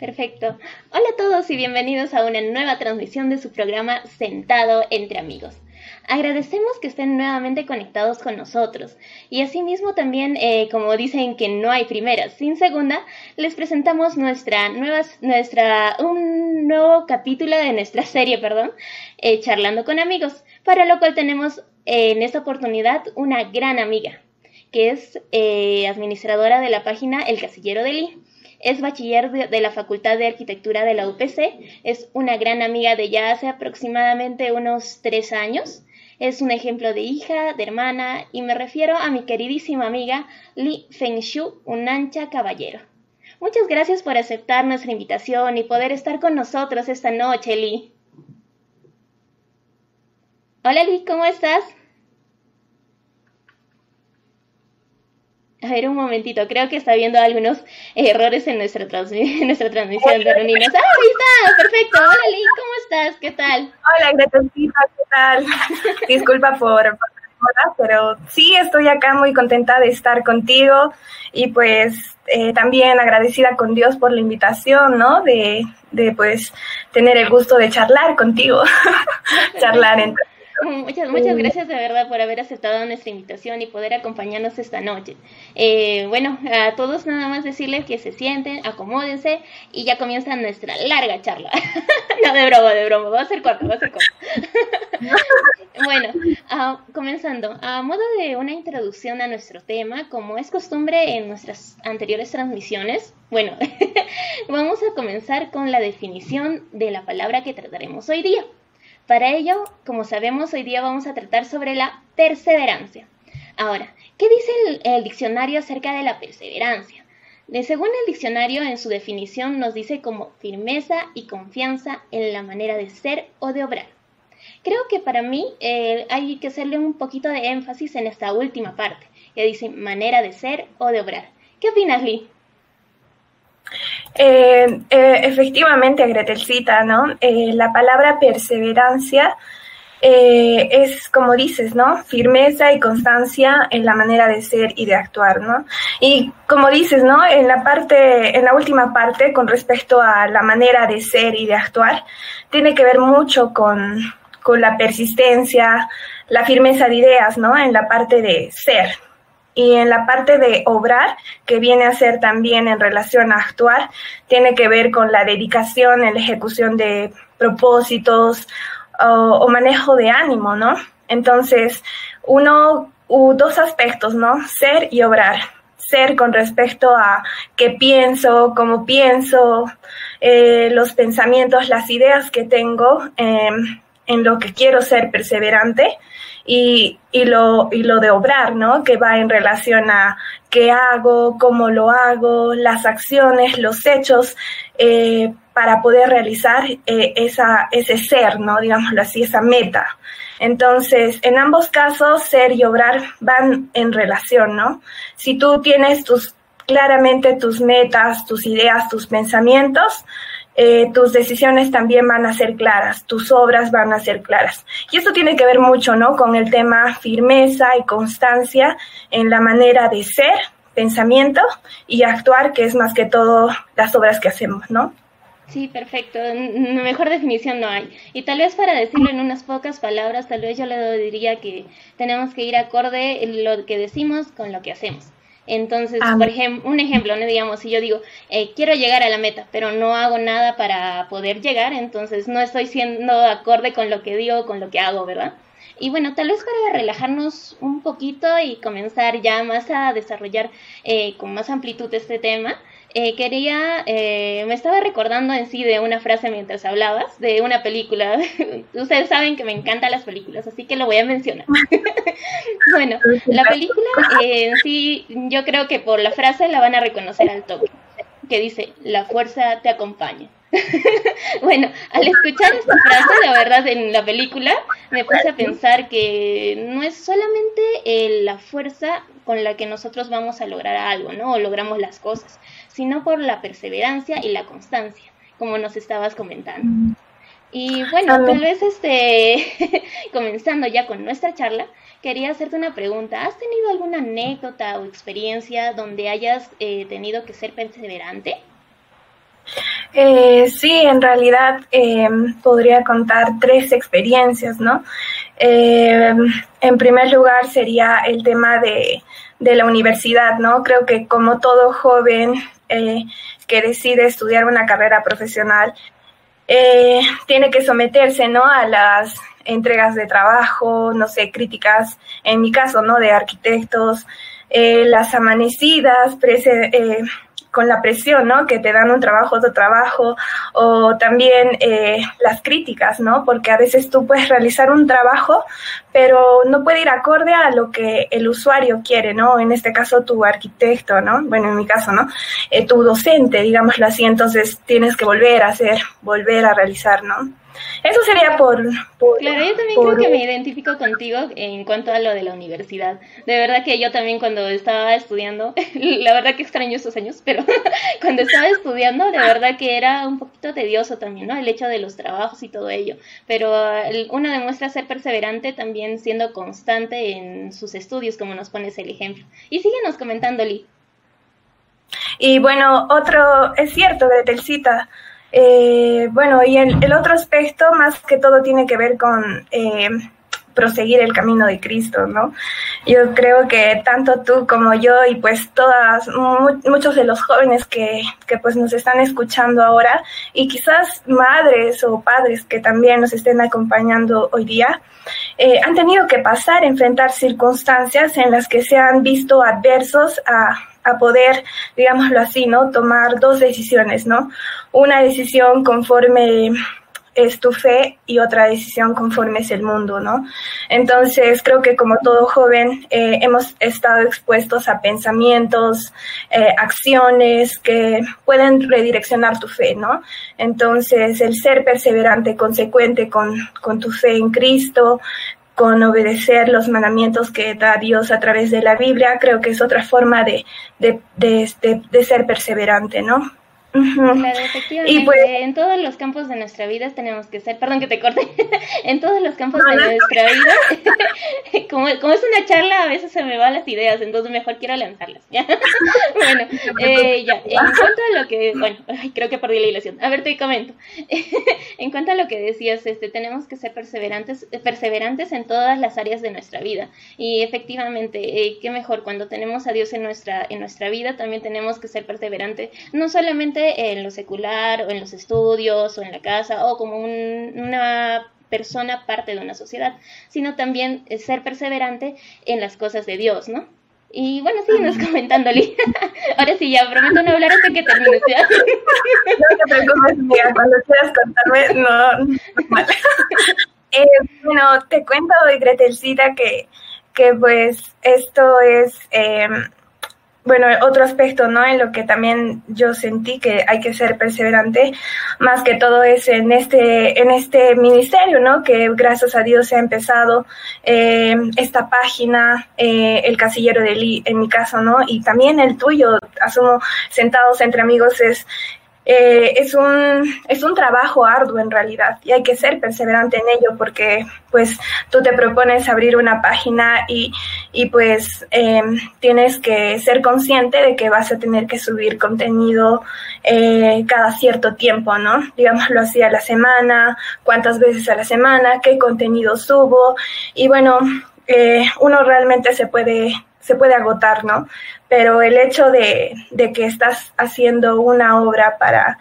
Perfecto. Hola a todos y bienvenidos a una nueva transmisión de su programa Sentado entre amigos. Agradecemos que estén nuevamente conectados con nosotros y asimismo también, eh, como dicen que no hay primeras sin segunda, les presentamos nuestra nueva, nuestra, un nuevo capítulo de nuestra serie, perdón, eh, Charlando con amigos, para lo cual tenemos eh, en esta oportunidad una gran amiga, que es administradora de la página El Casillero de Lee. Es bachiller de, la Facultad de Arquitectura de la UPC, es una gran amiga de ya hace aproximadamente unos tres años. Es un ejemplo de hija, de hermana, y me refiero a mi queridísima amiga Li Fengshu Unancha Caballero. Muchas gracias por aceptar nuestra invitación y poder estar con nosotros esta noche, Li. Hola Li, ¿cómo estás? A ver, un momentito, creo que está viendo algunos errores en nuestra, nuestra transmisión de reuniones. ¡Ah, ahí está! ¡Perfecto! Hola, Lee, ¿cómo estás? ¿Qué tal? Hola, Gretoncita, ¿qué tal? Disculpa por, por pero sí, estoy acá muy contenta de estar contigo y pues eh, también agradecida con Dios por la invitación, ¿no? De, de pues tener el gusto de charlar contigo, charlar entre Muchas, muchas gracias de verdad por haber aceptado nuestra invitación y poder acompañarnos esta noche. Eh, bueno, a todos nada más decirles que se sienten, acomódense y ya comienza nuestra larga charla. no, de broma, de broma, va a ser corto, va a ser corto. bueno, uh, comenzando, a modo de una introducción a nuestro tema, como es costumbre en nuestras anteriores transmisiones, bueno, vamos a comenzar con la definición de la palabra que trataremos hoy día. Para ello, como sabemos, hoy día vamos a tratar sobre la perseverancia. Ahora, ¿qué dice el, diccionario acerca de la perseverancia? Según el diccionario, en su definición nos dice como firmeza y confianza en la manera de ser o de obrar. Creo que para mí eh, hay que hacerle un poquito de énfasis en esta última parte, que dice manera de ser o de obrar. ¿Qué opinas, Lee? Eh, eh, efectivamente, Gretelcita, ¿no? Eh, la palabra perseverancia es, como dices, ¿no? Firmeza y constancia en la manera de ser y de actuar, ¿no? Y como dices, ¿no? En la parte, en la última parte, con respecto a la manera de ser y de actuar, tiene que ver mucho con, con la persistencia, la firmeza de ideas, ¿no? En la parte de ser, y en la parte de obrar, que viene a ser también en relación a actuar, tiene que ver con la dedicación en la ejecución de propósitos o, manejo de ánimo, ¿no? Entonces, uno, dos aspectos, ¿no? Ser y obrar. Ser con respecto a qué pienso, cómo pienso, eh, los pensamientos, las ideas que tengo em, en lo que quiero ser perseverante y, y, lo, y lo de obrar, ¿no? Que va en relación a qué hago, cómo lo hago, las acciones, los hechos, eh, para poder realizar eh, esa, ese ser, ¿no? Digámoslo así, esa meta. Entonces, en ambos casos, ser y obrar van en relación, ¿no? Si tú tienes tus claramente tus metas, tus ideas, tus pensamientos, eh, tus decisiones también van a ser claras, tus obras van a ser claras. Y esto tiene que ver mucho, ¿no? Con el tema firmeza y constancia en la manera de ser, pensamiento y actuar, que es más que todo las obras que hacemos, ¿no? Sí, perfecto. Mejor definición no hay. Y tal vez para decirlo en unas pocas palabras, tal vez yo le diría que tenemos que ir acorde lo que decimos con lo que hacemos. Entonces, por ejemplo, un ejemplo, ¿no? digamos, si yo digo, eh, quiero llegar a la meta, pero no hago nada para poder llegar, entonces no estoy siendo acorde con lo que digo, con lo que hago, ¿verdad? Y bueno, tal vez para relajarnos un poquito y comenzar ya más a desarrollar eh, con más amplitud este tema, eh, quería, eh, me estaba recordando en sí de una frase mientras hablabas, de una película. Ustedes saben que me encantan las películas, así que lo voy a mencionar. bueno, la película eh, en sí, yo creo que por la frase la van a reconocer al toque, que dice, la fuerza te acompaña. bueno, al escuchar esta frase, la verdad, en la película, me puse a pensar que no es solamente la fuerza con la que nosotros vamos a lograr algo, ¿no? O logramos las cosas, sino por la perseverancia y la constancia, como nos estabas comentando. Y bueno, tal vez este, comenzando ya con nuestra charla, quería hacerte una pregunta. ¿Has tenido alguna anécdota o experiencia donde hayas eh, tenido que ser perseverante? Eh, sí, en realidad eh, podría contar tres experiencias, ¿no? Eh, en primer lugar sería el tema de, de, la universidad, ¿no? Creo que como todo joven eh, que decide estudiar una carrera profesional, eh, tiene que someterse, ¿no? A las entregas de trabajo, no sé, críticas, en mi caso, ¿no? De arquitectos, eh, las amanecidas, eh, con la presión, ¿no? Que te dan un trabajo, otro trabajo, o también eh, las críticas, ¿no? Porque a veces tú puedes realizar un trabajo, pero no puede ir acorde a lo que el usuario quiere, ¿no? En este caso, tu arquitecto, ¿no? Bueno, en mi caso, ¿no? Eh, tu docente, digámoslo así, entonces tienes que volver a hacer, volver a realizar, ¿no? Eso sería por... claro, yo también creo que me identifico contigo en cuanto a lo de la universidad. De verdad que yo también cuando estaba estudiando, la verdad que extraño esos años, pero cuando estaba estudiando, de verdad que era un poquito tedioso también, ¿no? El hecho de los trabajos y todo ello. Pero uno demuestra ser perseverante también siendo constante en sus estudios, como nos pones el ejemplo. Y síguenos comentando, Lee. Y bueno, otro, es cierto, Gretelcita, eh, bueno, y el, otro aspecto más que todo tiene que ver con eh, proseguir el camino de Cristo, ¿no? Yo creo que tanto tú como yo y pues todas, mu muchos de los jóvenes que, que pues nos están escuchando ahora y quizás madres o padres que también nos estén acompañando hoy día, eh, han tenido que pasar, enfrentar circunstancias en las que se han visto adversos a a poder, digámoslo así, ¿no? Tomar dos decisiones, ¿no? Una decisión conforme es tu fe y otra decisión conforme es el mundo, ¿no? Entonces, creo que como todo joven eh, hemos estado expuestos a pensamientos, eh, acciones que pueden redireccionar tu fe, ¿no? Entonces, el ser perseverante, consecuente con, con tu fe en Cristo, con obedecer los mandamientos que da Dios a través de la Biblia, creo que es otra forma de, de, de, de ser perseverante, ¿no? Claro, efectivamente. Pues en todos los campos de nuestra vida tenemos que ser, perdón que te corte, en todos los campos de nuestra vida, como, como, es una charla, a veces se me van las ideas, entonces mejor quiero lanzarlas. ¿ya? bueno, eh, ya, en cuanto a lo que, bueno, creo que perdí la ilusión. A ver, te comento. en cuanto a lo que decías, este, tenemos que ser perseverantes, perseverantes en todas las áreas de nuestra vida. Y efectivamente, eh, qué mejor, cuando tenemos a Dios en nuestra, en nuestra vida, también tenemos que ser perseverantes, no solamente en lo secular o en los estudios o en la casa o como una persona parte de una sociedad, sino también ser perseverante en las cosas de Dios, ¿no? Y bueno, síguenos comentándole. Ahora sí, ya prometo no hablar hasta que termine. no te preocupes, mira, cuando quieras contarme, no. eh, bueno, te cuento, Gretelcita, que, que pues esto es eh, bueno, otro aspecto, ¿no? En lo que también yo sentí que hay que ser perseverante, más que todo es en este, en este ministerio, ¿no? Que gracias a Dios se ha empezado eh, esta página, eh, el casillero de Lee, en mi caso, ¿no? Y también el tuyo, asumo, sentados entre amigos, es, eh, es, un, es un trabajo arduo en realidad y hay que ser perseverante en ello porque pues tú te propones abrir una página y, y pues eh, tienes que ser consciente de que vas a tener que subir contenido eh, cada cierto tiempo, ¿no? Digámoslo así a la semana, cuántas veces a la semana, qué contenido subo y bueno, eh, uno realmente se puede se puede agotar, ¿no? Pero el hecho de, de que estás haciendo una obra para,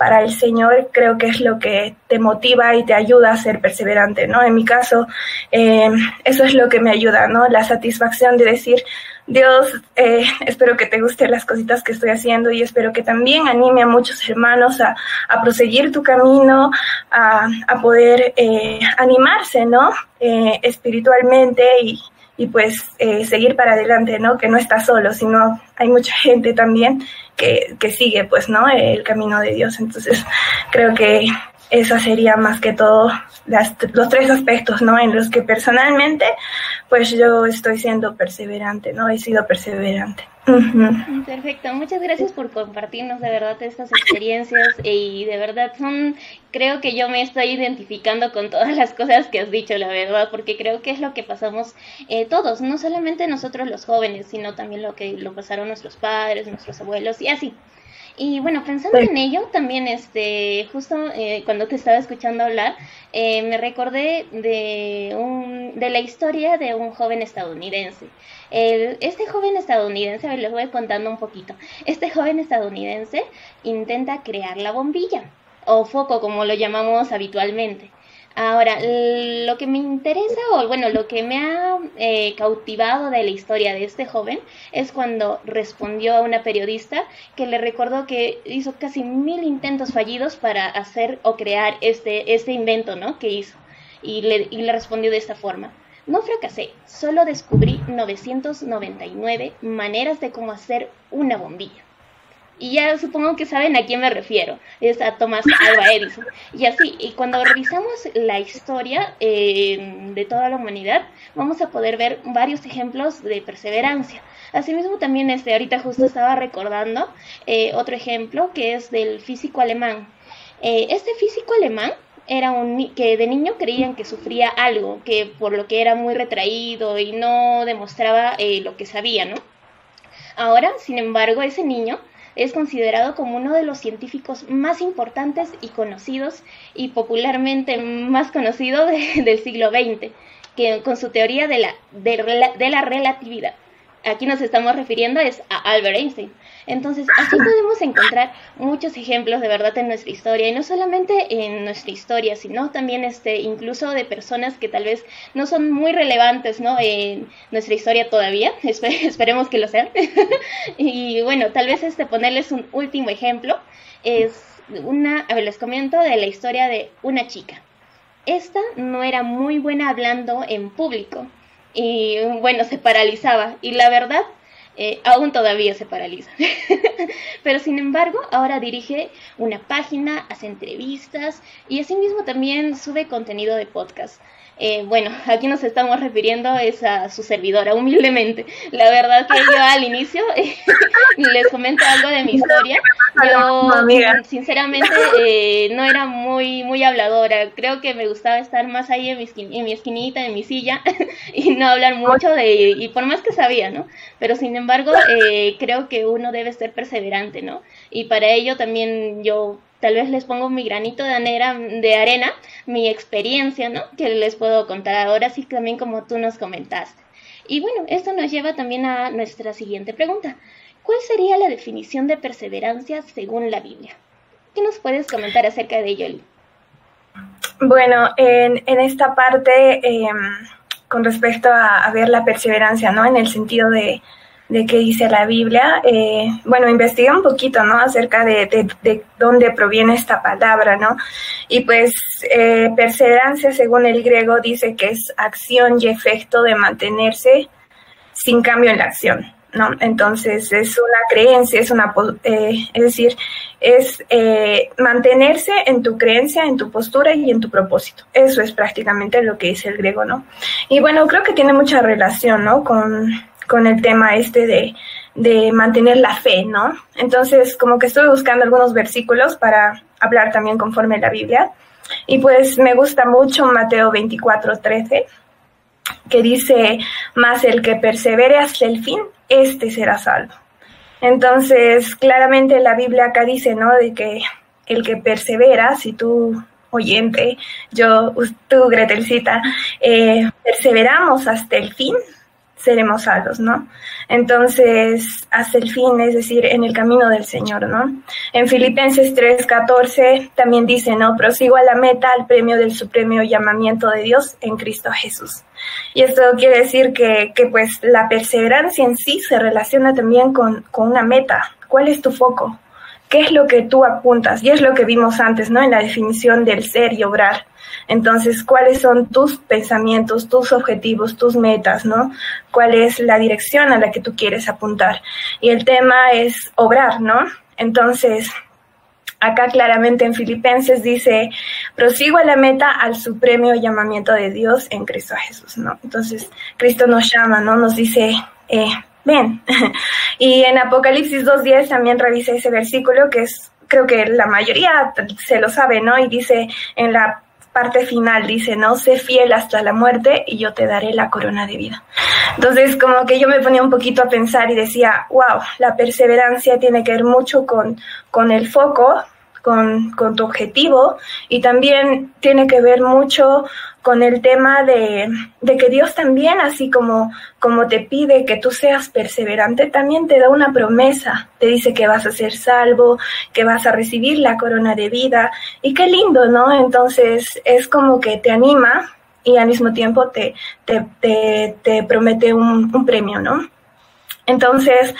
para el Señor creo que es lo que te motiva y te ayuda a ser perseverante, ¿no? En mi caso, eh, eso es lo que me ayuda, ¿no? La satisfacción de decir, Dios, eh, espero que te gusten las cositas que estoy haciendo y espero que también anime a muchos hermanos a, a proseguir tu camino, a, a poder eh, animarse, ¿no? Eh, espiritualmente y, y pues eh, seguir para adelante, ¿no? Que no está solo, sino hay mucha gente también que, que sigue, pues, ¿no? El camino de Dios. Entonces, creo que esa sería más que todo las, los tres aspectos, ¿no? En los que personalmente, pues yo estoy siendo perseverante, ¿no? He sido perseverante. Perfecto, muchas gracias por compartirnos de verdad estas experiencias y de verdad son, creo que yo me estoy identificando con todas las cosas que has dicho, la verdad, porque creo que es lo que pasamos eh, todos, no solamente nosotros los jóvenes, sino también lo que lo pasaron nuestros padres, nuestros abuelos y así. Y bueno, pensando en ello, también este, justo eh, cuando te estaba escuchando hablar, eh, me recordé de, un, de la historia de un joven estadounidense. este joven estadounidense, a ver, les voy contando un poquito. Este joven estadounidense intenta crear la bombilla, o foco como lo llamamos habitualmente. Ahora, lo que me interesa, o bueno, lo que me ha eh, cautivado de la historia de este joven es cuando respondió a una periodista que le recordó que hizo casi mil intentos fallidos para hacer o crear este, este invento, ¿no? Que hizo. Y le, y le respondió de esta forma. No fracasé, solo descubrí 999 maneras de cómo hacer una bombilla. Y ya supongo que saben a quién me refiero, es a Thomas Alva Edison. Y así, y cuando revisamos la historia eh, de toda la humanidad, vamos a poder ver varios ejemplos de perseverancia. Asimismo, también este, ahorita justo estaba recordando eh, otro ejemplo que es del físico alemán. Eh, este físico alemán era un que de niño creían que sufría algo, que por lo que era muy retraído y no demostraba lo que sabía, ¿no? Ahora, sin embargo, ese niño es considerado como uno de los científicos más importantes y conocidos y popularmente más conocido del siglo XX, que con su teoría de la, de la relatividad aquí nos estamos refiriendo es a Albert Einstein. Entonces, así podemos encontrar muchos ejemplos de verdad en nuestra historia, y no solamente en nuestra historia, sino también este, incluso de personas que tal vez no son muy relevantes ¿no? en nuestra historia todavía, esperemos que lo sean. y bueno, tal vez este, ponerles un último ejemplo es una, a ver, les comento de la historia de una chica. Esta no era muy buena hablando en público, y bueno, se paralizaba. Y la verdad, eh, aún todavía se paraliza. Pero sin embargo, ahora dirige una página, hace entrevistas y asimismo también sube contenido de podcast. Eh, bueno, aquí nos estamos refiriendo es a su servidora, humildemente. La verdad que yo al inicio les comento algo de mi historia. Yo, sinceramente, eh, no era muy, muy habladora. Creo que me gustaba estar más ahí en mi, en mi esquinita, en mi silla, y no hablar mucho de, y por más que sabía, ¿no? Pero sin embargo, eh, creo que uno debe ser perseverante, ¿no? Y para ello también yo tal vez les pongo mi granito de arena, de arena, mi experiencia, ¿no? Que les puedo contar ahora, sí también como tú nos comentaste. Y bueno, esto nos lleva también a nuestra siguiente pregunta. ¿Cuál sería la definición de perseverancia según la Biblia? ¿Qué nos puedes comentar acerca de ello? Bueno, en, esta parte, em, con respecto a, ver la perseverancia, ¿no? En el sentido de, de qué dice la Biblia. Eh, bueno, investigué un poquito, ¿no? Acerca de, de, dónde proviene esta palabra, ¿no? Y pues eh, perseverancia, según el griego, dice que es acción y efecto de mantenerse sin cambio en la acción, ¿no? Entonces es una creencia, es una, eh, es decir, es mantenerse en tu creencia, en tu postura y en tu propósito. Eso es prácticamente lo que dice el griego, ¿no? Y bueno, creo que tiene mucha relación, ¿no? Con con el tema este de, de mantener la fe, ¿no? Entonces, como que estuve buscando algunos versículos para hablar también conforme la Biblia. Y pues me gusta mucho Mateo 24, 13, que dice, más el que persevere hasta el fin, este será salvo. Entonces, claramente la Biblia acá dice, ¿no? De que el que persevera, si tú oyente, yo, tú, Gretelcita, eh, perseveramos hasta el fin, seremos salvos, ¿no? Entonces, hasta el fin, es decir, en el camino del Señor, ¿no? En Filipenses 3:14 también dice, ¿no? Prosigo a la meta, al premio del supremo llamamiento de Dios en Cristo Jesús. Y esto quiere decir que, que pues la perseverancia en sí se relaciona también con, con una meta. ¿Cuál es tu foco? ¿Qué es lo que tú apuntas? Y es lo que vimos antes, ¿no? En la definición del ser y obrar. Entonces, ¿cuáles son tus pensamientos, tus objetivos, tus metas, ¿no? ¿Cuál es la dirección a la que tú quieres apuntar? Y el tema es obrar, ¿no? Entonces, acá claramente en Filipenses dice, prosigo a la meta al supremo llamamiento de Dios en Cristo Jesús, ¿no? Entonces, Cristo nos llama, ¿no? Nos dice, eh, ven. y en Apocalipsis 2.10 también revisé ese versículo que es, creo que la mayoría se lo sabe, ¿no? Y dice, en la parte final dice, ¿no? Sé fiel hasta la muerte y yo te daré la corona de vida. Entonces, como que yo me ponía un poquito a pensar y decía, wow, la perseverancia tiene que ver mucho con, con el foco, con, con tu objetivo y también tiene que ver mucho con el tema de, de, que Dios también, así como, como te pide que tú seas perseverante, también te da una promesa. Te dice que vas a ser salvo, que vas a recibir la corona de vida. Y qué lindo, ¿no? Entonces es como que te anima y al mismo tiempo te, te, te, te promete un, un premio, ¿no? Entonces,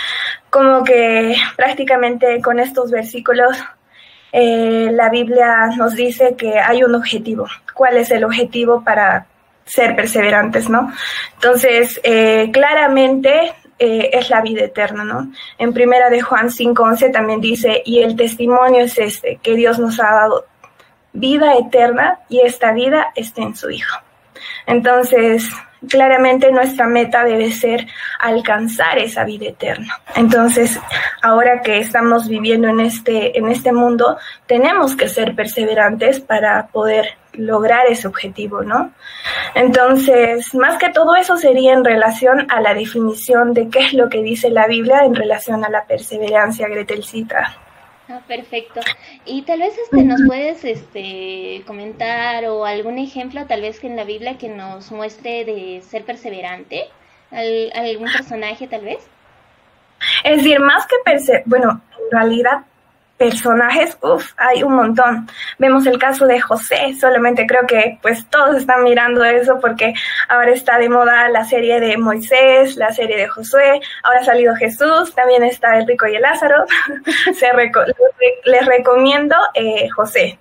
como que prácticamente con estos versículos eh, la Biblia nos dice que hay un objetivo. ¿Cuál es el objetivo para ser perseverantes, no? Entonces, eh, claramente eh, es la vida eterna, ¿no? En primera de Juan 5.11 también dice, y el testimonio es este, que Dios nos ha dado vida eterna y esta vida está en su Hijo. Entonces, claramente nuestra meta debe ser alcanzar esa vida eterna. Entonces, ahora que estamos viviendo en este, en este mundo, tenemos que ser perseverantes para poder lograr ese objetivo, ¿no? Entonces, más que todo eso sería en relación a la definición de qué es lo que dice la Biblia en relación a la perseverancia, Gretelcita. Ah, perfecto. Y tal vez este nos puedes este comentar o algún ejemplo tal vez que en la Biblia que nos muestre de ser perseverante, algún personaje tal vez. Es decir, más que perse bueno, en realidad personajes, uff, hay un montón. Vemos el caso de José, solamente creo que pues todos están mirando eso porque ahora está de moda la serie de Moisés, la serie de Josué, ahora ha salido Jesús, también está el rico y el Lázaro. Se les recomiendo eh, José.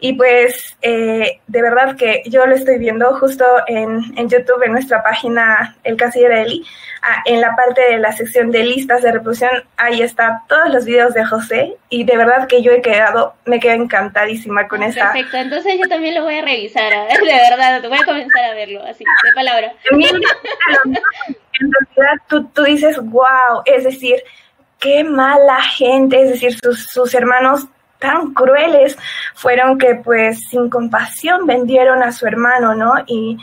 Y pues eh, de verdad que yo lo estoy viendo justo en, en YouTube, en nuestra página El Casillero de Eli, ah, en la parte de la sección de listas de reproducción, ahí está todos los videos de José y de verdad que yo he quedado, me quedo encantadísima con esa. Perfecto, entonces yo también lo voy a revisar, de verdad, voy a comenzar a verlo, así, de palabra. en realidad tú, tú dices, wow, es decir, qué mala gente, es decir, sus, sus hermanos tan crueles fueron que pues sin compasión vendieron a su hermano, ¿no? Y,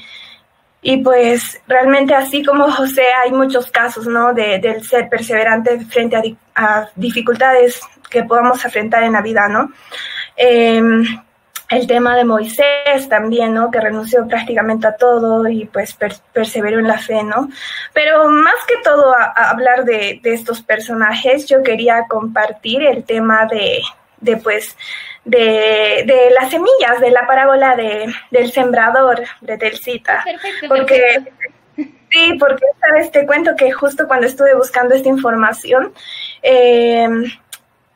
y pues realmente así como José hay muchos casos, ¿no? De, del ser perseverante frente a, dificultades que podamos enfrentar en la vida, ¿no? Em, el tema de Moisés también, ¿no? Que renunció prácticamente a todo y pues perseveró en la fe, ¿no? Pero más que todo hablar de, estos personajes, yo quería compartir el tema de, de pues de, de, las semillas de la parábola de, del sembrador de Telcita. porque sí, porque sabes, te cuento que justo cuando estuve buscando esta información, eh,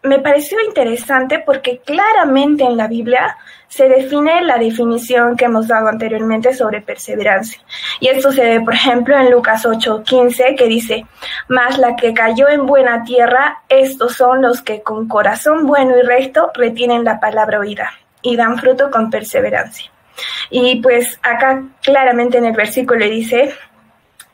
me pareció interesante porque claramente en la Biblia se define la definición que hemos dado anteriormente sobre perseverancia. Y esto se ve, por ejemplo, en Lucas 8:15, que dice, Mas la que cayó en buena tierra, estos son los que con corazón bueno y recto retienen la palabra oída y dan fruto con perseverancia. Y pues acá claramente en el versículo dice,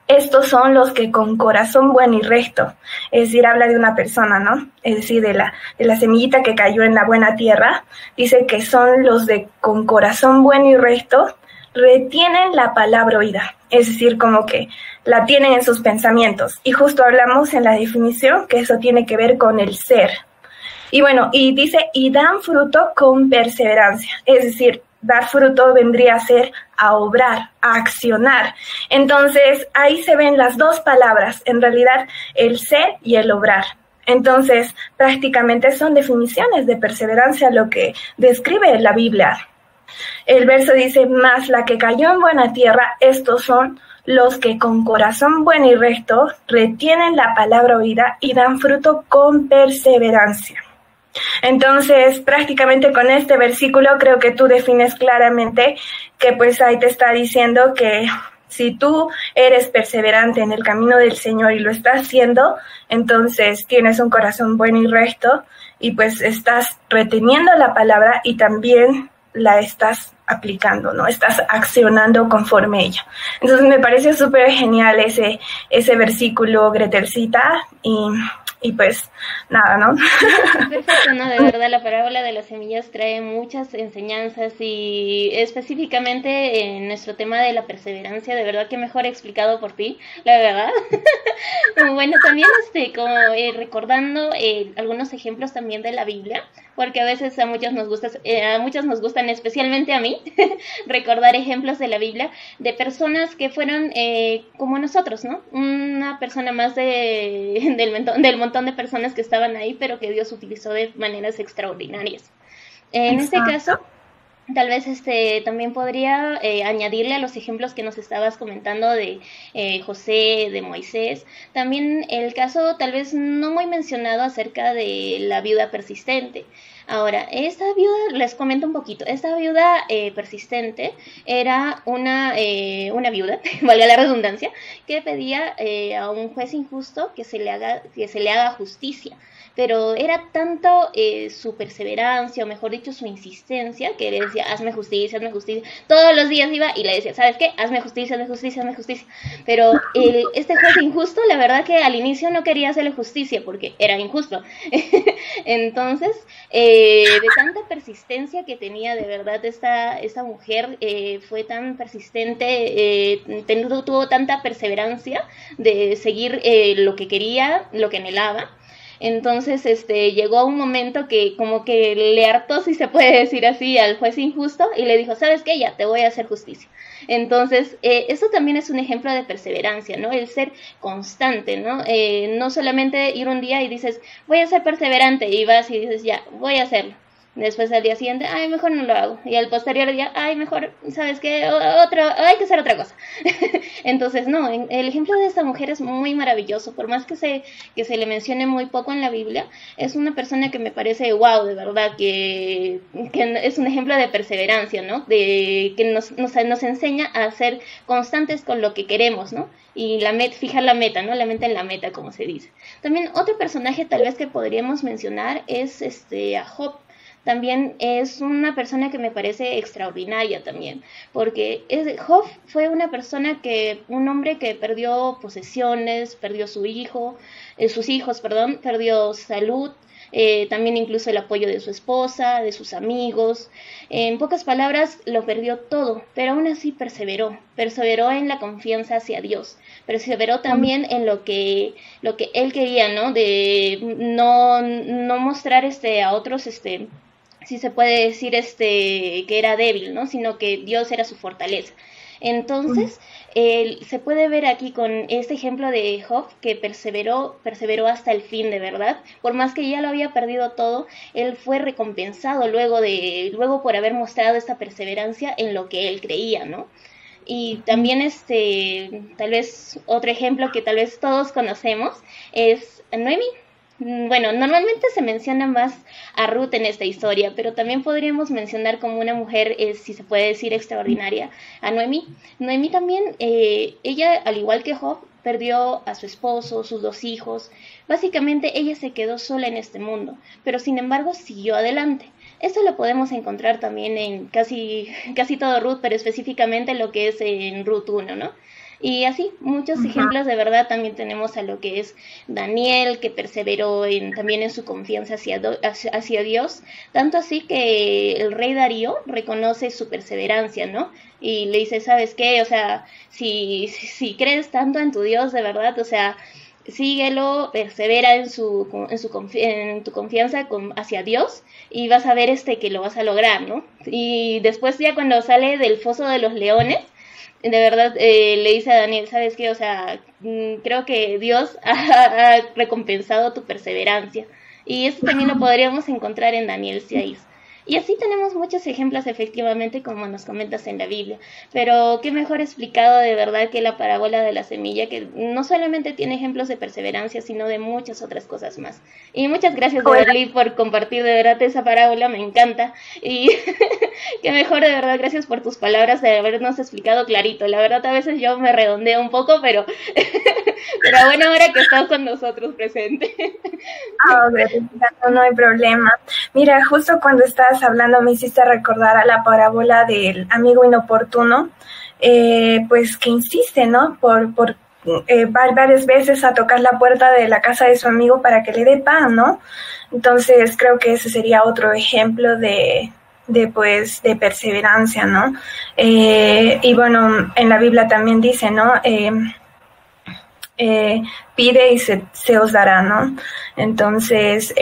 estos son los que con corazón bueno y recto, es decir, habla de una persona, ¿no? Es decir, de la, de la semillita que cayó en la buena tierra, dice que son los de con corazón bueno y recto, retienen la palabra oída, es decir, como que la tienen en sus pensamientos. Y justo hablamos en la definición que eso tiene que ver con el ser. Y bueno, y dice, y dan fruto con perseverancia, es decir, dar fruto vendría a ser a obrar, a accionar. Entonces, ahí se ven las dos palabras, en realidad el ser y el obrar. Entonces, prácticamente son definiciones de perseverancia lo que describe la Biblia. El verso dice, más la que cayó en buena tierra, estos son los que con corazón bueno y recto retienen la palabra oída y dan fruto con perseverancia. Entonces, prácticamente con este versículo creo que tú defines claramente que pues ahí te está diciendo que si tú eres perseverante en el camino del Señor y lo estás haciendo, entonces tienes un corazón bueno y recto y pues estás reteniendo la palabra y también la estás aplicando, ¿no? Estás accionando conforme ella. Entonces me parece súper genial ese, ese versículo, Gretelcita, y y pues nada, ¿no? Perfecto, ¿no? De verdad, la parábola de las semillas trae muchas enseñanzas y específicamente en nuestro tema de la perseverancia, de verdad que mejor explicado por ti, la verdad. bueno, también este, como eh, recordando eh, algunos ejemplos también de la Biblia, porque a veces a muchos nos gusta, eh, a muchos nos gustan, especialmente a mí, recordar ejemplos de la Biblia de personas que fueron como nosotros, ¿no? Una persona más de, del, del montón de personas que estaban ahí, pero que Dios utilizó de maneras extraordinarias. En este caso, tal vez este también podría eh, añadirle a los ejemplos que nos estabas comentando de eh, José, de Moisés, también el caso tal vez no muy mencionado acerca de la viuda persistente. Ahora, esta viuda, les comento un poquito, esta viuda eh, persistente era una, eh, una viuda, valga la redundancia, que pedía eh, a un juez injusto que se le haga, que se le haga justicia pero era tanto eh, su perseverancia, o mejor dicho, su insistencia, que le decía, hazme justicia, hazme justicia. Todos los días iba y le decía, ¿sabes qué? Hazme justicia, hazme justicia, hazme justicia. Pero este juez injusto, la verdad que al inicio no quería hacerle justicia porque era injusto. Entonces, eh, de tanta persistencia que tenía de verdad esta, esta mujer, eh, fue tan persistente, tuvo tanta perseverancia de seguir lo que quería, lo que anhelaba entonces, este, llegó un momento que como que le hartó, si se puede decir así, al juez injusto y le dijo, ¿sabes qué? Ya, te voy a hacer justicia. Entonces, eh, eso también es un ejemplo de perseverancia, ¿no? El ser constante, ¿no? Eh, no solamente ir un día y dices, voy a ser perseverante y vas y dices, ya, voy a hacerlo Después al día siguiente, ay, mejor no lo hago. Y al posterior día, ay, mejor, ¿sabes qué? Otro, hay que hacer otra cosa. Entonces, no, el ejemplo de esta mujer es muy maravilloso. Por más que se, que se le mencione muy poco en la Biblia, es una persona que me parece, wow, de verdad, que, que es un ejemplo de perseverancia, ¿no? De que nos, nos, nos enseña a ser constantes con lo que queremos, ¿no? Y la met, fijar la meta, ¿no? La meta en la meta, como se dice. También otro personaje tal vez que podríamos mencionar es este a Job también es una persona que me parece extraordinaria también, porque es, Job fue una persona que, un hombre que perdió posesiones, perdió su hijo, eh, sus hijos, perdón, perdió salud, eh, también incluso el apoyo de su esposa, de sus amigos. En pocas palabras, lo perdió todo, pero aún así perseveró, perseveró en la confianza hacia Dios, perseveró también en lo que, lo que él quería, ¿no? De no, no mostrar este, a otros este, si se puede decir este que era débil, ¿no? Sino que Dios era su fortaleza. Entonces, se puede ver aquí con este ejemplo de Job que perseveró, perseveró hasta el fin, de verdad. Por más que ya lo había perdido todo, él fue recompensado luego de, luego por haber mostrado esta perseverancia en lo que él creía, ¿no? Y también este, tal vez otro ejemplo que tal vez todos conocemos es Noemi, bueno, normalmente se menciona más a Ruth en esta historia, pero también podríamos mencionar como una mujer, eh, si se puede decir, extraordinaria, a Noemi. Noemi también, eh, ella, al igual que Job, perdió a su esposo, sus dos hijos. Básicamente ella se quedó sola en este mundo, pero sin embargo siguió adelante. Esto lo podemos encontrar también en casi, casi todo Ruth, pero específicamente lo que es en Ruth 1, ¿no? Y así, muchos ejemplos de verdad también tenemos a lo que es Daniel, que perseveró en, también en su confianza hacia, hacia, Dios, tanto así que el rey Darío reconoce su perseverancia, ¿no? Y le dice, ¿sabes qué? O sea, si, si crees tanto en tu Dios, de verdad, o sea, síguelo, persevera en, su, en, su en tu confianza hacia Dios y vas a ver este que lo vas a lograr, ¿no? Y después ya cuando sale del foso de los leones, de verdad eh, le dice a Daniel, ¿sabes qué? O sea, mm, creo que Dios ha, recompensado tu perseverancia. Y eso también lo podríamos encontrar en Daniel 6. Y así tenemos muchos ejemplos efectivamente como nos comentas en la Biblia. Pero qué mejor explicado de verdad que la parábola de la semilla, que no solamente tiene ejemplos de perseverancia, sino de muchas otras cosas más. Y muchas gracias, Berly, por compartir de verdad esa parábola, me encanta. Y qué mejor de verdad, gracias por tus palabras de habernos explicado clarito. La verdad a veces yo me redondeo un poco, pero, pero bueno, ahora que estás con nosotros presente. Ah, no hay problema. Mira, justo cuando estás hablando me hiciste recordar a la parábola del amigo inoportuno, eh, pues que insiste, ¿no? Por, por eh, va varias veces a tocar la puerta de la casa de su amigo para que le dé pan, ¿no? Entonces creo que ese sería otro ejemplo de, de pues de perseverancia, ¿no? Eh, y bueno, en la Biblia también dice, ¿no? Eh, eh, pide y se, os dará, ¿no? Entonces,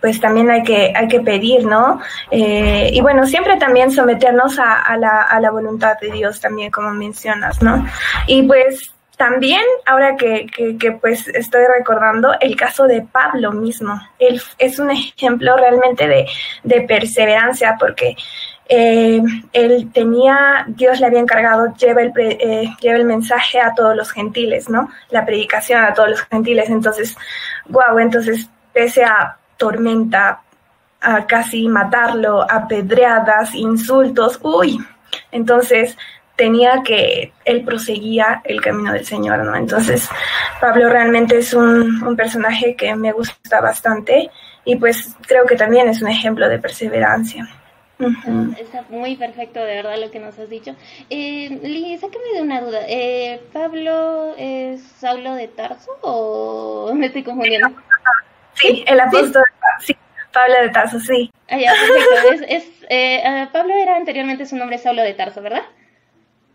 pues también hay que, hay que pedir, ¿no? y bueno, siempre también someternos a, la, a la voluntad de Dios también, como mencionas, ¿no? Y pues también, ahora que, que, pues estoy recordando el caso de Pablo mismo, él es un ejemplo realmente de, de perseverancia porque eh, él tenía, Dios le había encargado, lleva el, eh, lleva el mensaje a todos los gentiles, ¿no? La predicación a todos los gentiles. Entonces, wow, entonces, pese a tormenta, a casi matarlo, apedreadas, insultos, uy, entonces tenía que, él proseguía el camino del Señor, ¿no? Entonces, Pablo realmente es un, un, personaje que me gusta bastante y pues creo que también es un ejemplo de perseverancia. Está muy perfecto, de verdad, lo que nos has dicho. Eh, Liz, sácame de una duda. Eh, ¿Pablo es Saulo de Tarso o me estoy confundiendo? Sí, el apóstol, sí, Pablo de Tarso, sí. Ah, ya, perfecto. Es, es eh, ah, Pablo era anteriormente su nombre Saulo de Tarso, ¿verdad?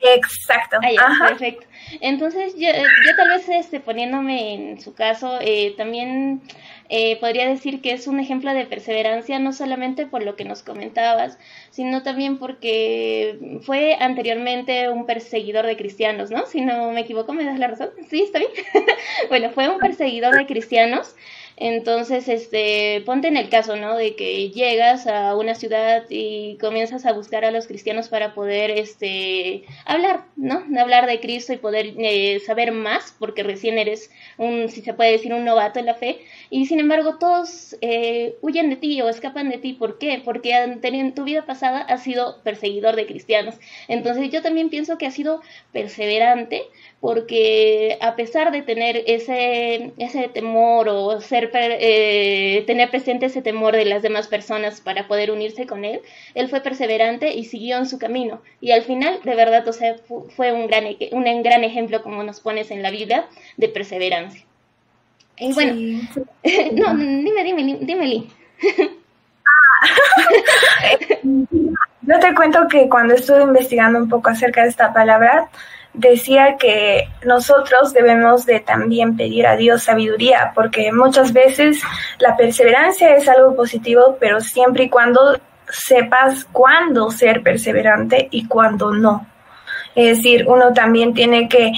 Exacto. Ah, perfecto. Entonces, yo, yo tal vez este, poniéndome en su caso, eh, también eh, podría decir que es un ejemplo de perseverancia, no solamente por lo que nos comentabas, sino también porque fue anteriormente un perseguidor de cristianos, ¿no? Si no me equivoco, ¿me das la razón? Sí, está bien. bueno, fue un perseguidor de cristianos. Entonces, este, ponte en el caso, ¿no? De que llegas a una ciudad y comienzas a buscar a los cristianos para poder, este, hablar, ¿no? Hablar de Cristo y poder eh, saber más, porque recién eres un, si se puede decir, un novato en la fe. Y sin embargo, todos eh, huyen de ti o escapan de ti. ¿Por qué? Porque en tu vida pasada has sido perseguidor de cristianos. Entonces, yo también pienso que has sido perseverante, porque a pesar de tener ese, ese temor o ser, eh, tener presente ese temor de las demás personas para poder unirse con él, él fue perseverante y siguió en su camino. Y al final, de verdad, o sea, fue un gran, un gran ejemplo, como nos pones en la Biblia, de perseverancia. Y bueno, no, dime, dime, dime, Lee. Yo te cuento que cuando estuve investigando un poco acerca de esta palabra, decía que nosotros debemos de también pedir a Dios sabiduría, porque muchas veces la perseverancia es algo positivo, pero siempre y cuando sepas cuándo ser perseverante y cuándo no. Es decir, uno también tiene que,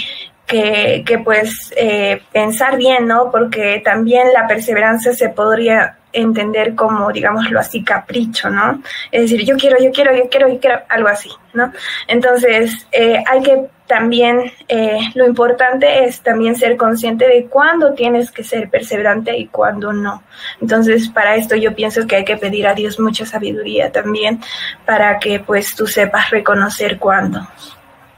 que, que pues eh, pensar bien, ¿no? Porque también la perseverancia se podría entender como, digámoslo así, capricho, ¿no? Es decir, yo quiero, yo quiero, yo quiero, yo quiero, algo así, ¿no? Entonces, eh, hay que también, eh, lo importante es también ser consciente de cuándo tienes que ser perseverante y cuándo no. Entonces, para esto yo pienso que hay que pedir a Dios mucha sabiduría también para que pues tú sepas reconocer cuándo.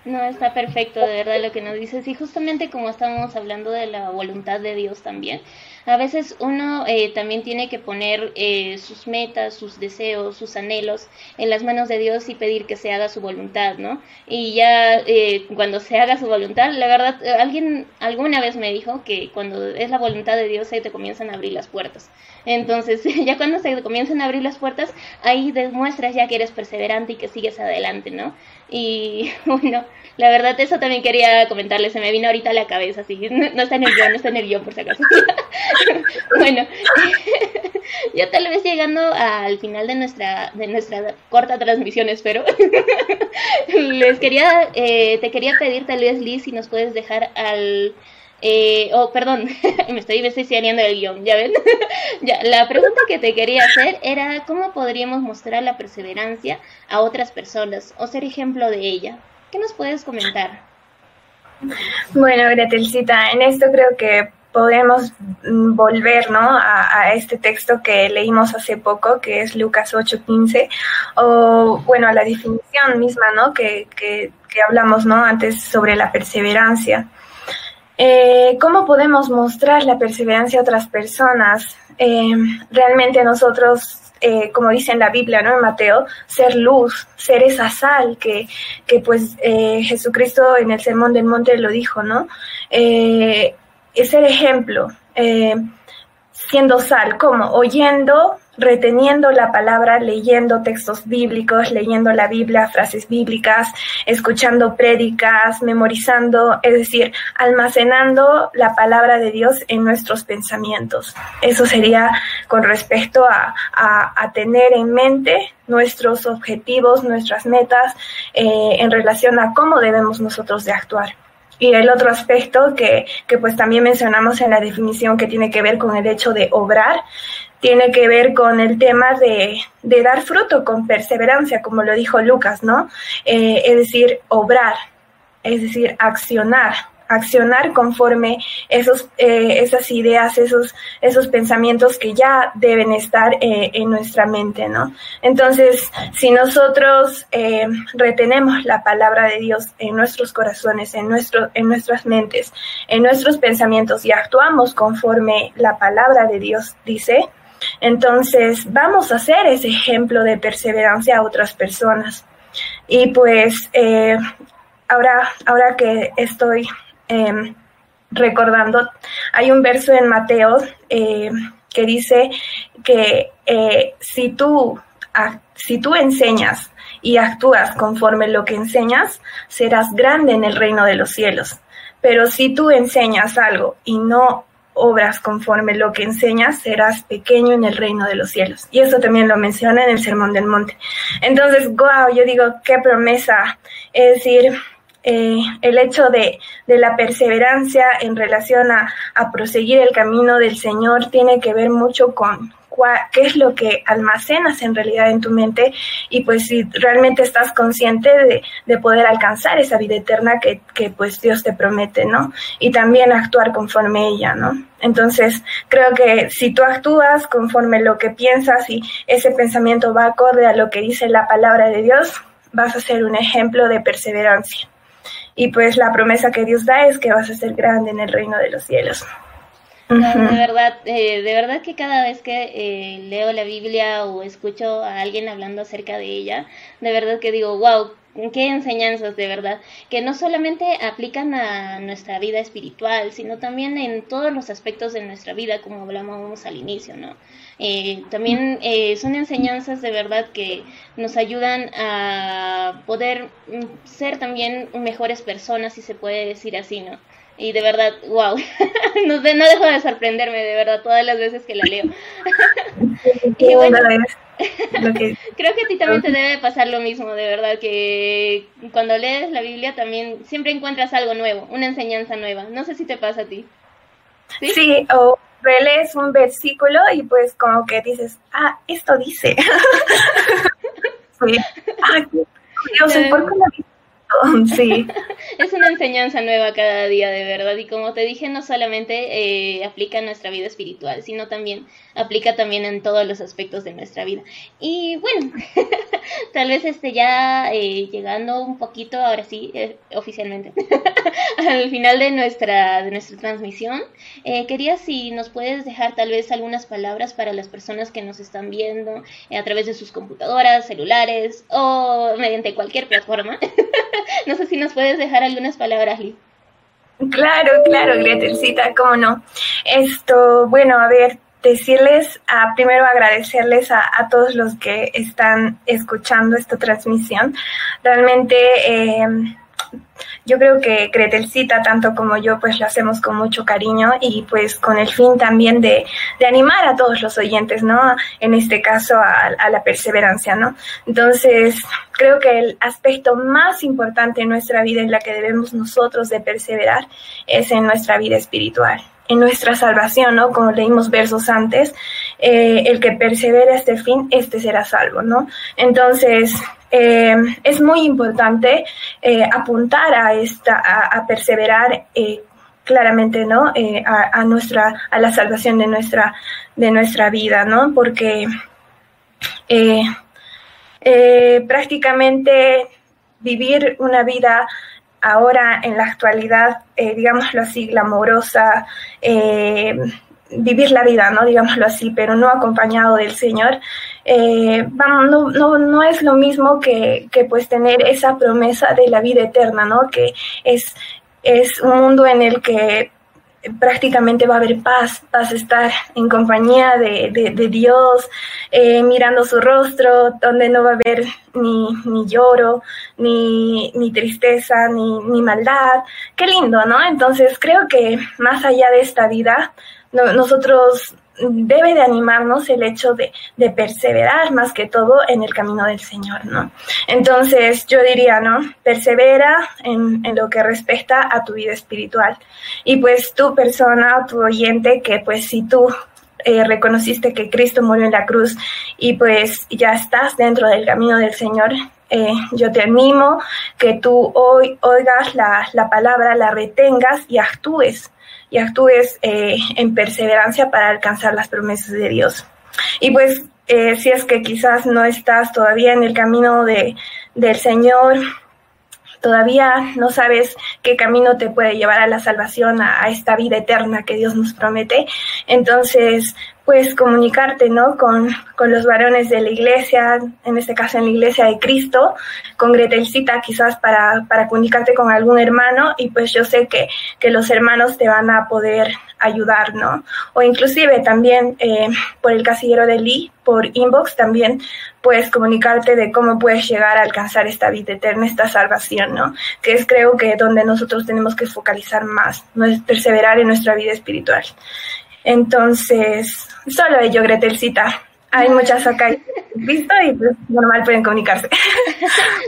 No, está perfecto, de verdad, lo que nos dices. Y justamente como estábamos hablando de la voluntad de Dios también, a veces uno eh, también tiene que poner eh, sus metas, sus deseos, sus anhelos en las manos de Dios y pedir que se haga su voluntad, ¿no? Y ya eh, cuando se haga su voluntad, la verdad, alguien alguna vez me dijo que cuando es la voluntad de Dios se te comienzan a abrir las puertas. Entonces, ya cuando se comienzan a abrir las puertas, ahí demuestras ya que eres perseverante y que sigues adelante, ¿no? Y bueno, la verdad, eso también quería comentarles, se me vino ahorita a la cabeza, así, no, está en el guion, no está en el guion por si acaso. bueno, ya tal vez llegando al final de nuestra, de nuestra corta transmisión, espero, les quería, eh, te quería pedir tal vez, Liz, si nos puedes dejar al... Eh, oh, perdón, me estoy, estoy el guion, ¿ya ven? ya, la pregunta que te quería hacer era cómo podríamos mostrar la perseverancia a otras personas o ser ejemplo de ella. ¿Qué nos puedes comentar? Bueno, Gretelcita, en esto creo que podemos mm, volver ¿no? a, este texto que leímos hace poco, que es Lucas 8:15, o bueno, a la definición misma ¿no? que, que, hablamos ¿no? antes sobre la perseverancia. Eh, ¿Cómo podemos mostrar la perseverancia a otras personas? Eh, realmente nosotros, eh, como dice en la Biblia, ¿no? En Mateo, ser luz, ser esa sal que, que pues Jesucristo en el Sermón del Monte lo dijo, ¿no? Es ser ejemplo, siendo sal, ¿cómo? Oyendo reteniendo la palabra, leyendo textos bíblicos, leyendo la Biblia, frases bíblicas, escuchando prédicas, memorizando, es decir, almacenando la palabra de Dios en nuestros pensamientos. Eso sería con respecto a, a, tener en mente nuestros objetivos, nuestras metas eh, en relación a cómo debemos nosotros de actuar. Y el otro aspecto que, que pues también mencionamos en la definición que tiene que ver con el hecho de obrar, tiene que ver con el tema de, de dar fruto con perseverancia, como lo dijo Lucas, ¿no? Eh, es decir, obrar, es decir, accionar, accionar conforme esos, eh, esas ideas, esos, esos pensamientos que ya deben estar eh, en nuestra mente, ¿no? Entonces, si nosotros retenemos la palabra de Dios en nuestros corazones, en, nuestro, en nuestras mentes, en nuestros pensamientos y actuamos conforme la palabra de Dios dice, entonces, vamos a hacer ese ejemplo de perseverancia a otras personas. Y pues, eh, ahora, ahora que estoy em, recordando, hay un verso en Mateo eh, que dice que eh, si, tú, si tú enseñas y actúas conforme lo que enseñas, serás grande en el reino de los cielos. Pero si tú enseñas algo y no obras conforme lo que enseñas, serás pequeño en el reino de los cielos. Y eso también lo menciona en el Sermón del Monte. Entonces, wow, yo digo, qué promesa. Es decir, eh, el hecho de, la perseverancia en relación a, proseguir el camino del Señor tiene que ver mucho con, qué es lo que almacenas en realidad en tu mente y pues si realmente estás consciente de, de poder alcanzar esa vida eterna que, que, pues Dios te promete, ¿no? Y también actuar conforme ella, ¿no? Entonces, creo que si tú actúas conforme lo que piensas y ese pensamiento va acorde a lo que dice la palabra de Dios, vas a ser un ejemplo de perseverancia. Y pues la promesa que Dios da es que vas a ser grande en el reino de los cielos de verdad, eh, de verdad que cada vez que eh, leo la Biblia o escucho a alguien hablando acerca de ella, de verdad que digo, wow, qué enseñanzas de verdad, que no solamente aplican a nuestra vida espiritual, sino también en todos los aspectos de nuestra vida, como hablamos al inicio, ¿no? Eh, también son enseñanzas de verdad que nos ayudan a poder mm, ser también mejores personas, si se puede decir así, ¿no? Y de verdad, wow, no, no dejo de sorprenderme, de verdad, todas las veces que la leo. y bueno, creo que a ti también te debe pasar lo mismo, de verdad, que cuando lees la Biblia también siempre encuentras algo nuevo, una enseñanza nueva. No sé si te pasa a ti. Sí, o lees un versículo y pues como que dices, ah, esto dice. sí. Ah, Dios, ¿por qué lo dice? Sí. es una enseñanza nueva cada día, de verdad. Y como te dije, no solamente eh, aplica en nuestra vida espiritual, sino también aplica también en todos los aspectos de nuestra vida. Y bueno, tal vez esté ya eh, llegando un poquito, ahora sí, eh, oficialmente, al final de nuestra, de nuestra transmisión. Eh, quería si nos puedes dejar tal vez algunas palabras para las personas que nos están viendo a través de sus computadoras, celulares o mediante cualquier plataforma. no sé si nos puedes dejar algunas palabras, Lee. Claro, claro, Gretelcita, cómo no. Esto, bueno, a ver, decirles, a, primero agradecerles a, a, todos los que están escuchando esta transmisión. Realmente eh, yo creo que Gretelcita, tanto como yo, pues lo hacemos con mucho cariño y pues con el fin también de, de animar a todos los oyentes, ¿no? En este caso a, a, la perseverancia, ¿no? Entonces, creo que el aspecto más importante en nuestra vida en la que debemos nosotros de perseverar es en nuestra vida espiritual en nuestra salvación, ¿no? Como leímos versos antes, eh, el que persevera este fin, este será salvo, ¿no? Entonces, eh, es muy importante eh, apuntar a esta, a, perseverar claramente, ¿no? A, a, nuestra, a la salvación de nuestra, de nuestra vida, ¿no? Porque prácticamente vivir una vida ahora en la actualidad, eh, digámoslo así, glamorosa, eh, vivir la vida, ¿no? Digámoslo así, pero no acompañado del Señor, eh, no, no, no, es lo mismo que, que, pues tener esa promesa de la vida eterna, ¿no? Que es, es un mundo en el que prácticamente va a haber paz, vas a estar en compañía de, de, Dios, eh, mirando su rostro, donde no va a haber ni, ni lloro, ni, ni tristeza, ni, ni, maldad. Qué lindo, ¿no? Entonces creo que más allá de esta vida, nosotros debe de animarnos el hecho de, perseverar más que todo en el camino del Señor, ¿no? Entonces yo diría, ¿no? Persevera en, en lo que respecta a tu vida espiritual. Y pues tu persona, tu oyente, que pues si tú eh, reconociste que Cristo murió en la cruz y pues ya estás dentro del camino del Señor, eh, yo te animo que tú hoy oigas la, la palabra, la retengas y actúes y actúes eh, en perseverancia para alcanzar las promesas de Dios. Y pues eh, si es que quizás no estás todavía en el camino de, del Señor, todavía no sabes qué camino te puede llevar a la salvación, a, esta vida eterna que Dios nos promete, entonces pues comunicarte, ¿no? Con, con, los varones de la iglesia, en este caso en la iglesia de Cristo, con Gretelcita quizás para, para comunicarte con algún hermano y pues yo sé que, que los hermanos te van a poder ayudar, ¿no? O inclusive también eh, por el casillero de Lee, por inbox también puedes comunicarte de cómo puedes llegar a alcanzar esta vida eterna, esta salvación, ¿no? Que es creo que donde nosotros tenemos que focalizar más, no es perseverar en nuestra vida espiritual. Entonces, solo ello, Gretelcita. Hay muchas acá visto y pues normal pueden comunicarse.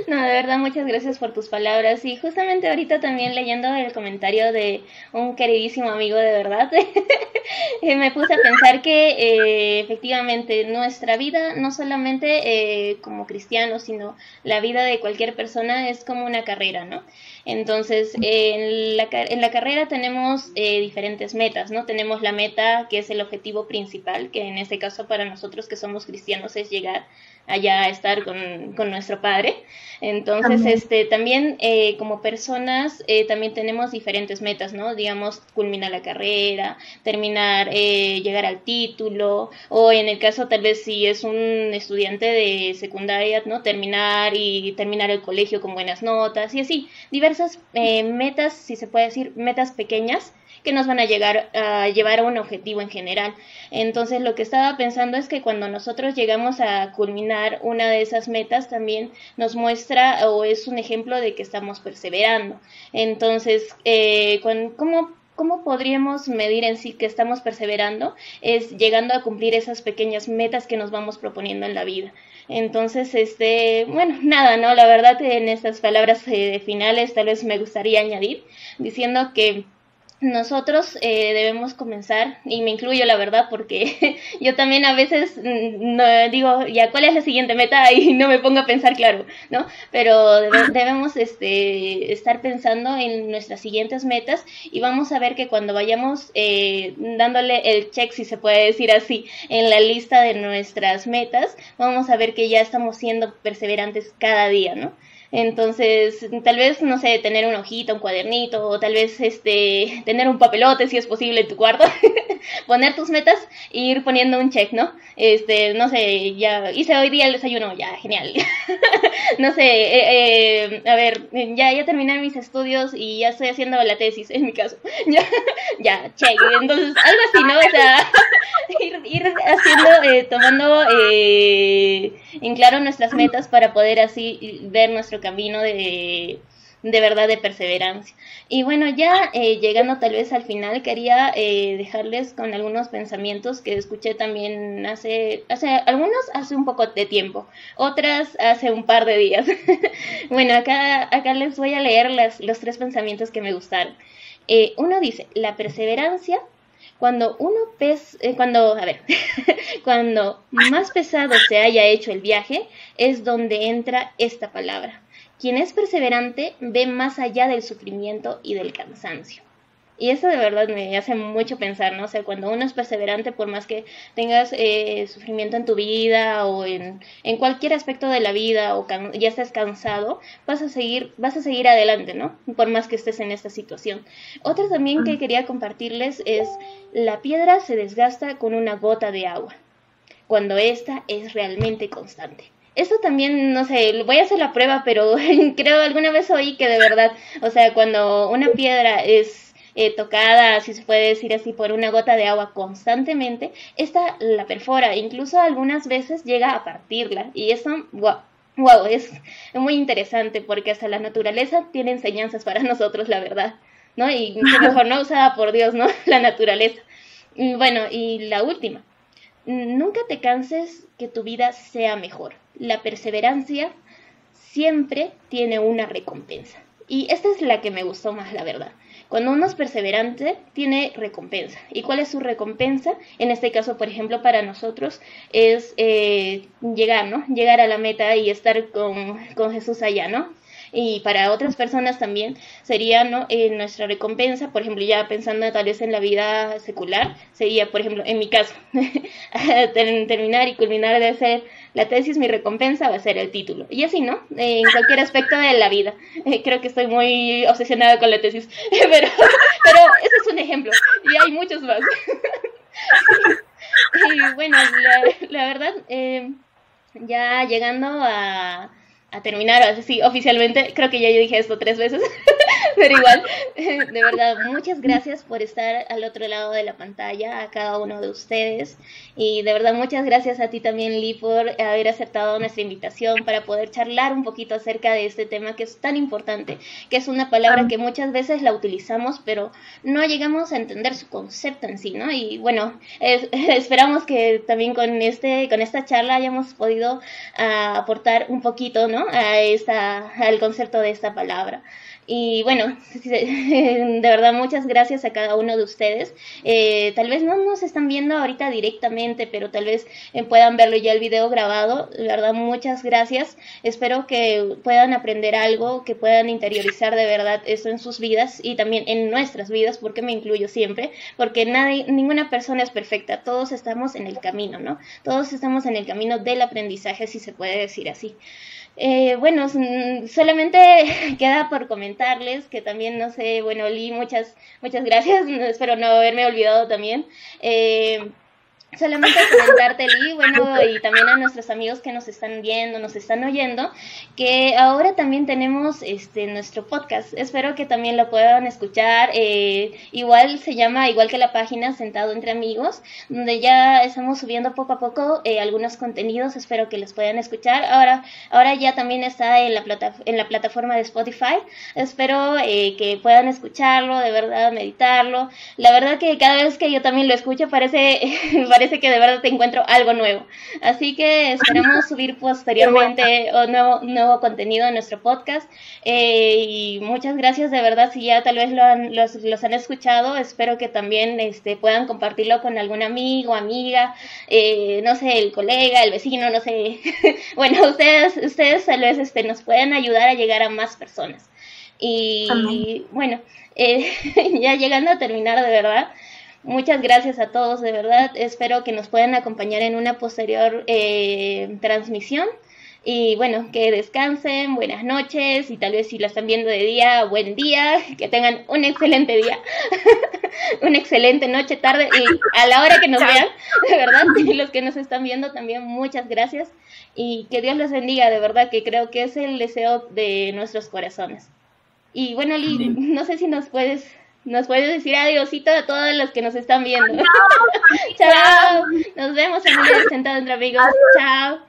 No, de verdad, muchas gracias por tus palabras. Y justamente ahorita también leyendo el comentario de un queridísimo amigo de verdad, me puse a pensar que eh, efectivamente nuestra vida, no solamente eh, como cristianos, sino la vida de cualquier persona es como una carrera, ¿no? Entonces, en, la, en la carrera tenemos eh, diferentes metas, ¿no? Tenemos la meta que es el objetivo principal, que en este caso para nosotros que somos cristianos es llegar allá a estar con, con nuestro Padre. Entonces, este, también eh, como personas, eh, también tenemos diferentes metas, ¿no? Digamos, culminar la carrera, terminar, eh, llegar al título, o en el caso tal vez si es un estudiante de secundaria, ¿no? Terminar y terminar el colegio con buenas notas y así, diversas metas, si se puede decir, metas pequeñas que nos van a llegar a llevar a un objetivo en general. Entonces lo que estaba pensando es que cuando nosotros llegamos a culminar una de esas metas también nos muestra o es un ejemplo de que estamos perseverando. Entonces, eh, ¿cómo ¿Cómo podríamos medir en sí que estamos perseverando? Es llegando a cumplir esas pequeñas metas que nos vamos proponiendo en la vida. Entonces, este, bueno, nada, ¿no? La verdad, en estas palabras eh, finales tal vez me gustaría añadir diciendo que nosotros eh, debemos comenzar, y me incluyo la verdad, porque yo también a veces mm, no, digo, ya, ¿cuál es la siguiente meta? Y no me pongo a pensar, claro, ¿no? Pero debemos este, estar pensando en nuestras siguientes metas y vamos a ver que cuando vayamos eh, dándole el check, si se puede decir así, en la lista de nuestras metas, vamos a ver que ya estamos siendo perseverantes cada día, ¿no? Entonces, tal vez, no sé, tener una hojita, un cuadernito, o tal vez este, tener un papelote si es posible en tu cuarto, poner tus metas e ir poniendo un check, ¿no? Este, no sé, ya hice hoy día el desayuno, ya, genial. no sé, eh, eh, a ver, ya, ya terminé mis estudios y ya estoy haciendo la tesis, en mi caso. ya, ya, check. Entonces, algo así, ¿no? O sea, ir, haciendo, eh, tomando en claro nuestras metas para poder así ver nuestro camino de, de verdad de perseverancia. Y bueno, ya eh, llegando tal vez al final, quería eh, dejarles con algunos pensamientos que escuché también hace, hace, algunos hace un poco de tiempo, otras hace un par de días. bueno, acá, acá les voy a leer las, los tres pensamientos que me gustaron. Eh, uno dice, la perseverancia cuando uno pes, cuando, a ver, cuando más pesado se haya hecho el viaje, es donde entra esta palabra, quien es perseverante ve más allá del sufrimiento y del cansancio. Y eso de verdad me hace mucho pensar, ¿no? O sea, cuando uno es perseverante, por más que tengas eh, sufrimiento en tu vida o en, en, cualquier aspecto de la vida o ya estés cansado, vas a seguir, vas a seguir adelante, ¿no? Por más que estés en esta situación. Otra también que quería compartirles es la piedra se desgasta con una gota de agua, cuando esta es realmente constante. Esto también, no sé, voy a hacer la prueba, pero creo alguna vez oí que de verdad, o sea, cuando una piedra es eh, tocada, si se puede decir así, por una gota de agua constantemente, esta la perfora, incluso algunas veces llega a partirla. Y eso, wow, wow, es muy interesante porque hasta la naturaleza tiene enseñanzas para nosotros, la verdad, ¿no? Y mejor no usada por Dios, ¿no? La naturaleza. Bueno, y la última, nunca te canses que tu vida sea mejor. La perseverancia siempre tiene una recompensa. Y esta es la que me gustó más, la verdad. Cuando uno es perseverante, tiene recompensa. ¿Y cuál es su recompensa? En este caso, por ejemplo, para nosotros es eh, llegar, ¿no? Llegar a la meta y estar con, con Jesús allá, ¿no? Y para otras personas también sería ¿no? Eh, nuestra recompensa, por ejemplo, ya pensando tal vez en la vida secular, sería, por ejemplo, en mi caso, terminar y culminar de hacer la tesis, mi recompensa va a ser el título. Y así, ¿no? en cualquier aspecto de la vida. Eh, creo que estoy muy obsesionada con la tesis, pero, pero ese es un ejemplo. Y hay muchos más. y bueno, la, la verdad, eh, ya llegando a a terminar, así oficialmente, creo que ya yo dije esto tres veces, pero igual, de verdad, muchas gracias por estar al otro lado de la pantalla, a cada uno de ustedes, y de verdad muchas gracias a ti también, Lee, por haber aceptado nuestra invitación para poder charlar un poquito acerca de este tema que es tan importante, que es una palabra que muchas veces la utilizamos, pero no llegamos a entender su concepto en sí, ¿no? Y bueno, esperamos que también con, este, con esta charla hayamos podido ah, aportar un poquito, ¿no? A esta, al concepto de esta palabra. Y bueno, de verdad muchas gracias a cada uno de ustedes. Eh, tal vez no nos están viendo ahorita directamente, pero tal vez eh, puedan verlo ya el video grabado. De verdad muchas gracias. Espero que puedan aprender algo, que puedan interiorizar de verdad eso en sus vidas y también en nuestras vidas, porque me incluyo siempre, porque nadie, ninguna persona es perfecta. Todos estamos en el camino, ¿no? Todos estamos en el camino del aprendizaje, si se puede decir así. Eh, bueno, solamente queda por comentarles que también, no sé, bueno, Lee, muchas, muchas gracias, espero no haberme olvidado también. Eh, Solamente comentarte, Lee, bueno, y también a nuestros amigos que nos están viendo, nos están oyendo, que ahora también tenemos este nuestro podcast. Espero que también lo puedan escuchar. Eh, igual se llama, igual que la página Sentado entre Amigos, donde ya estamos subiendo poco a poco eh, algunos contenidos. Espero que los puedan escuchar. Ahora, ahora ya también está en la, plata, en la plataforma de Spotify. Espero eh, que puedan escucharlo, de verdad, meditarlo. La verdad que cada vez que yo también lo escucho parece parece que de verdad te encuentro algo nuevo. Así que esperamos subir posteriormente nuevo, nuevo contenido en nuestro podcast. Eh, y muchas gracias de verdad si ya tal vez lo han, los, los han escuchado. Espero que también este, puedan compartirlo con algún amigo, amiga, eh, no sé, el colega, el vecino, no sé. bueno, ustedes, ustedes tal vez este, nos pueden ayudar a llegar a más personas. Y bueno, eh, ya llegando a terminar de verdad, Muchas gracias a todos, de verdad. Espero que nos puedan acompañar en una posterior eh, transmisión. Y bueno, que descansen, buenas noches y tal vez si la están viendo de día, buen día, que tengan un excelente día, una excelente noche, tarde y a la hora que nos vean, de verdad, y los que nos están viendo también muchas gracias y que Dios les bendiga, de verdad que creo que es el deseo de nuestros corazones. Y bueno, Lee, no sé si nos puedes nos puedes decir adiósito a todos los que nos están viendo. Chao. Nos vemos en el sentado entre amigos. Chao.